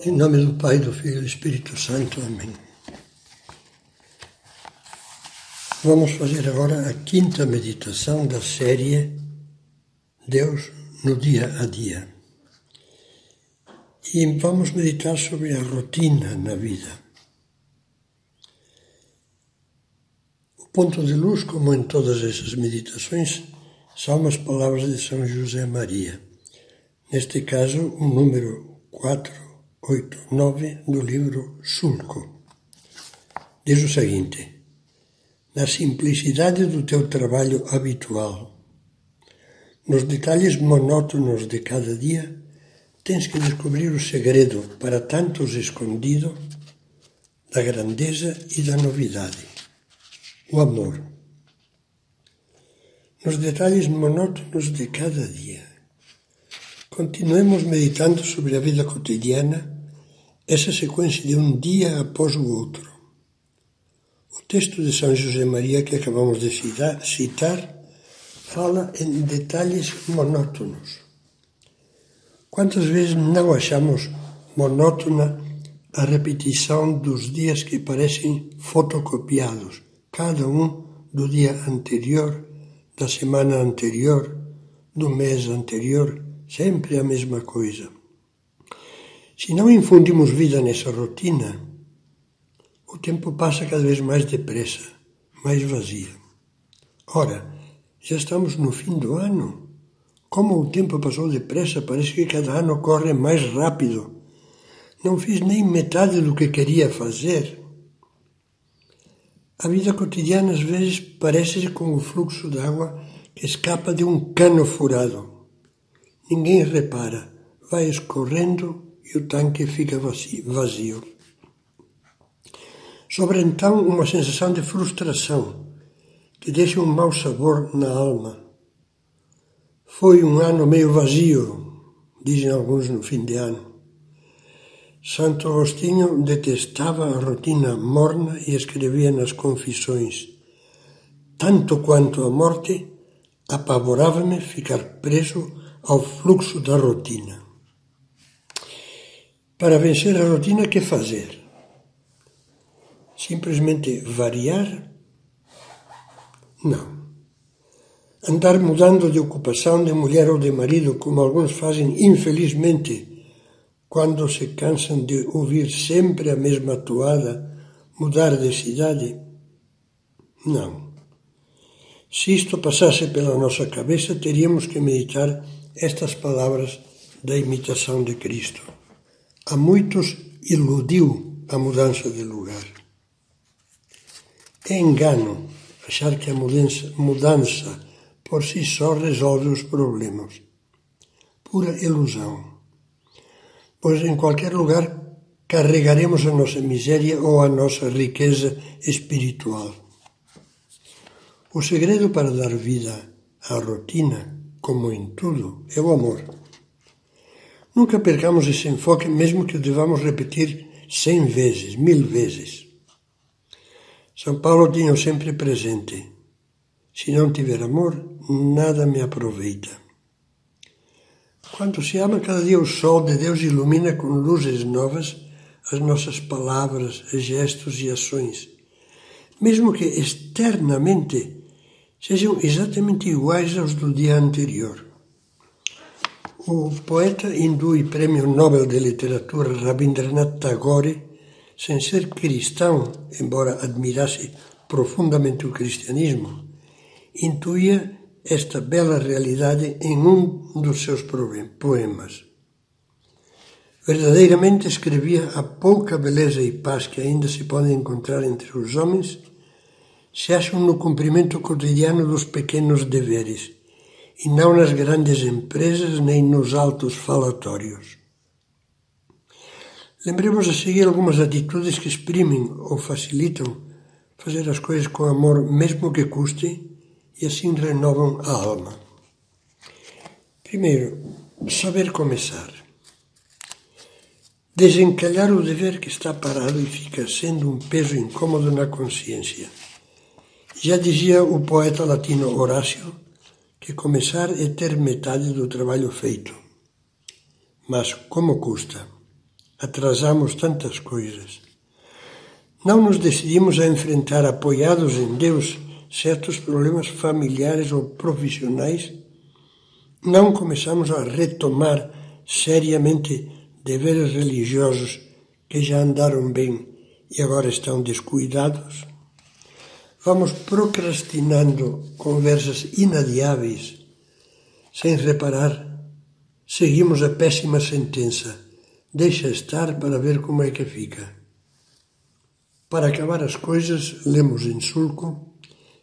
Em nome do Pai, do Filho e do Espírito Santo. Amém. Vamos fazer agora a quinta meditação da série Deus no dia a dia. E vamos meditar sobre a rotina na vida. O ponto de luz, como em todas essas meditações, são as palavras de São José Maria. Neste caso, o número 4 8, 9 do livro Sulco. Diz o seguinte: Na simplicidade do teu trabalho habitual, nos detalhes monótonos de cada dia, tens que descobrir o segredo para tantos escondido da grandeza e da novidade, o amor. Nos detalhes monótonos de cada dia. Continuemos meditando sobre a vida cotidiana essa sequência de um dia após o outro. O texto de São José Maria que acabamos de citar fala em detalhes monótonos. Quantas vezes não achamos monótona a repetição dos dias que parecem fotocopiados, cada um do dia anterior, da semana anterior, do mês anterior, sempre a mesma coisa. Se não infundimos vida nessa rotina, o tempo passa cada vez mais depressa, mais vazia. Ora, já estamos no fim do ano. Como o tempo passou depressa, parece que cada ano corre mais rápido. Não fiz nem metade do que queria fazer. A vida cotidiana às vezes parece com o fluxo d'água que escapa de um cano furado. Ninguém repara, vai escorrendo e o tanque fica vazio. Sobra então uma sensação de frustração que deixa um mau sabor na alma. Foi um ano meio vazio, dizem alguns no fim de ano. Santo Agostinho detestava a rotina morna e escrevia nas Confissões: Tanto quanto a morte, apavorava-me ficar preso ao fluxo da rotina. Para vencer a rotina, que fazer? Simplesmente variar? Não. Andar mudando de ocupação de mulher ou de marido, como alguns fazem infelizmente, quando se cansam de ouvir sempre a mesma toada, mudar de cidade? Não. Se isto passasse pela nossa cabeça, teríamos que meditar estas palavras da imitação de Cristo. A muitos iludiu a mudança de lugar. É engano achar que a mudança, mudança por si só resolve os problemas. Pura ilusão. Pois em qualquer lugar carregaremos a nossa miséria ou a nossa riqueza espiritual. O segredo para dar vida à rotina, como em tudo, é o amor. Nunca percamos esse enfoque, mesmo que o devamos repetir cem vezes, mil vezes. São Paulo tinha sempre presente: se não tiver amor, nada me aproveita. Quando se ama, cada dia o sol de Deus ilumina com luzes novas as nossas palavras, gestos e ações, mesmo que externamente sejam exatamente iguais aos do dia anterior. O poeta hindu e prêmio Nobel de Literatura Rabindranath Tagore, sem ser cristão, embora admirasse profundamente o cristianismo, intuía esta bela realidade em um dos seus poemas. Verdadeiramente escrevia a pouca beleza e paz que ainda se pode encontrar entre os homens se acham no cumprimento cotidiano dos pequenos deveres e não nas grandes empresas nem nos altos falatórios. Lembremos a seguir algumas atitudes que exprimem ou facilitam fazer as coisas com amor, mesmo que custe, e assim renovam a alma. Primeiro, saber começar. Desencalhar o dever que está parado e fica sendo um peso incômodo na consciência. Já dizia o poeta latino Horácio que começar é ter metade do trabalho feito. Mas como custa? atrasamos tantas coisas. Não nos decidimos a enfrentar, apoiados em Deus, certos problemas familiares ou profissionais. Não começamos a retomar seriamente deveres religiosos que já andaram bem e agora estão descuidados. Vamos procrastinando conversas inadiáveis, sem reparar. Seguimos a péssima sentença Deixa estar para ver como é que fica. Para acabar as coisas, lemos em sulco,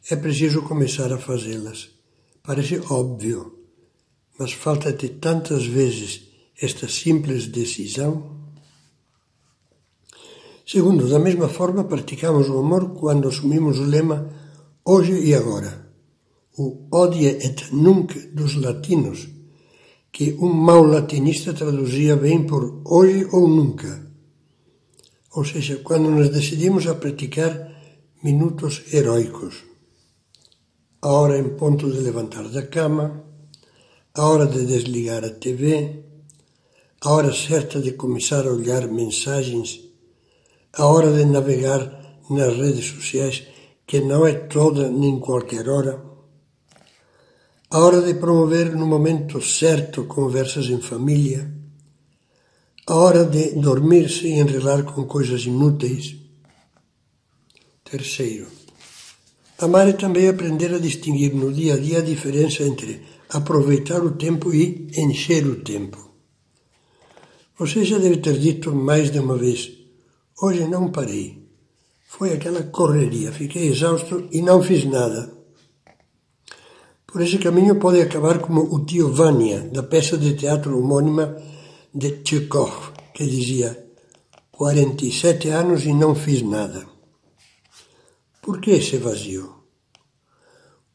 é preciso começar a fazê-las. Parece óbvio, mas falta-te tantas vezes esta simples decisão. Segundo, da mesma forma, praticamos o amor quando assumimos o lema hoje e agora. O odie et nunc dos latinos que um mau latinista traduzia bem por hoje ou nunca. Ou seja, quando nos decidimos a praticar minutos heróicos. A hora em ponto de levantar da cama, a hora de desligar a TV, a hora certa de começar a olhar mensagens, a hora de navegar nas redes sociais, que não é toda nem qualquer hora a hora de promover no momento certo conversas em família, a hora de dormir-se e enrelar com coisas inúteis. Terceiro, amar é também aprender a distinguir no dia a dia a diferença entre aproveitar o tempo e encher o tempo. Você já deve ter dito mais de uma vez: hoje não parei. Foi aquela correria, fiquei exausto e não fiz nada. Por esse caminho pode acabar como o tio Vânia, da peça de teatro homônima de Tchekhov, que dizia 47 anos e não fiz nada. Por que esse vazio?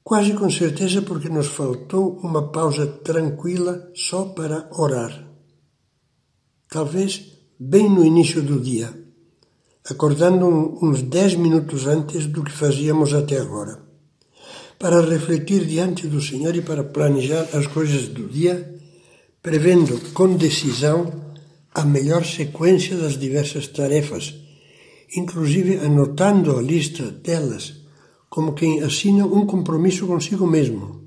Quase com certeza porque nos faltou uma pausa tranquila só para orar. Talvez bem no início do dia, acordando uns dez minutos antes do que fazíamos até agora para refletir diante do Senhor e para planejar as coisas do dia, prevendo com decisão a melhor sequência das diversas tarefas, inclusive anotando a lista delas, como quem assina um compromisso consigo mesmo.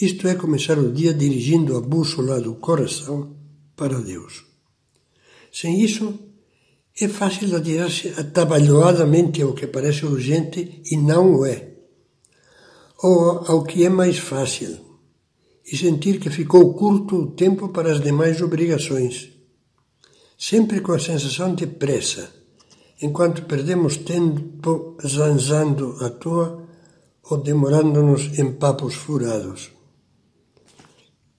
Isto é começar o dia dirigindo a bússola do coração para Deus. Sem isso, é fácil adiar-se atabalhoadamente ao que parece urgente e não o é ou ao que é mais fácil e sentir que ficou curto o tempo para as demais obrigações, sempre com a sensação de pressa, enquanto perdemos tempo zanzando à toa ou demorando-nos em papos furados.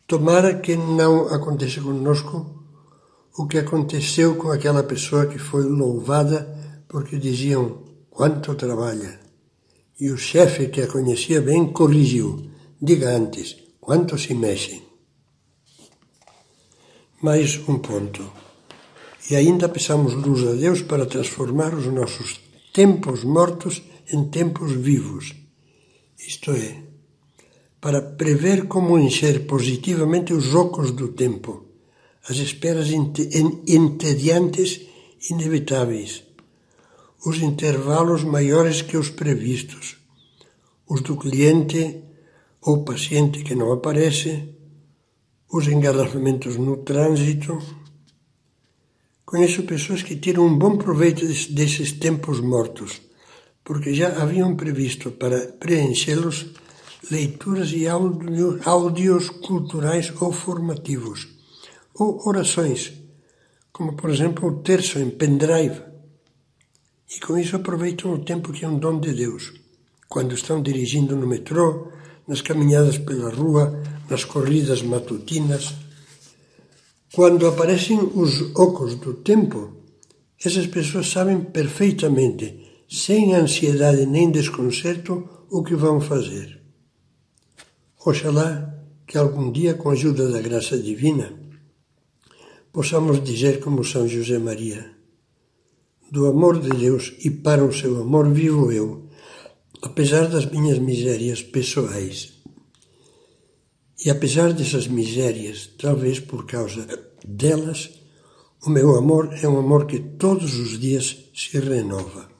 Tomara que não aconteça conosco o que aconteceu com aquela pessoa que foi louvada porque diziam quanto trabalha. E o chefe, que a conhecia bem, corrigiu: diga antes, quanto se mexem? Mais um ponto. E ainda peçamos luz a Deus para transformar os nossos tempos mortos em tempos vivos. Isto é, para prever como encher positivamente os ocos do tempo, as esperas entediantes inevitáveis. Os intervalos maiores que os previstos, os do cliente ou paciente que não aparece, os engarrafamentos no trânsito. Conheço pessoas que tiram um bom proveito desses tempos mortos, porque já haviam previsto para preenchê-los leituras e áudios culturais ou formativos, ou orações, como por exemplo o terço em pendrive e com isso aproveitam o tempo que é um dom de Deus. Quando estão dirigindo no metrô, nas caminhadas pela rua, nas corridas matutinas. Quando aparecem os ocos do tempo, essas pessoas sabem perfeitamente, sem ansiedade nem desconcerto, o que vão fazer. Oxalá que algum dia, com a ajuda da graça divina, possamos dizer como São José Maria: do amor de Deus e para o seu amor vivo eu, apesar das minhas misérias pessoais. E apesar dessas misérias, talvez por causa delas, O meu amor é um amor que todos os dias se renova.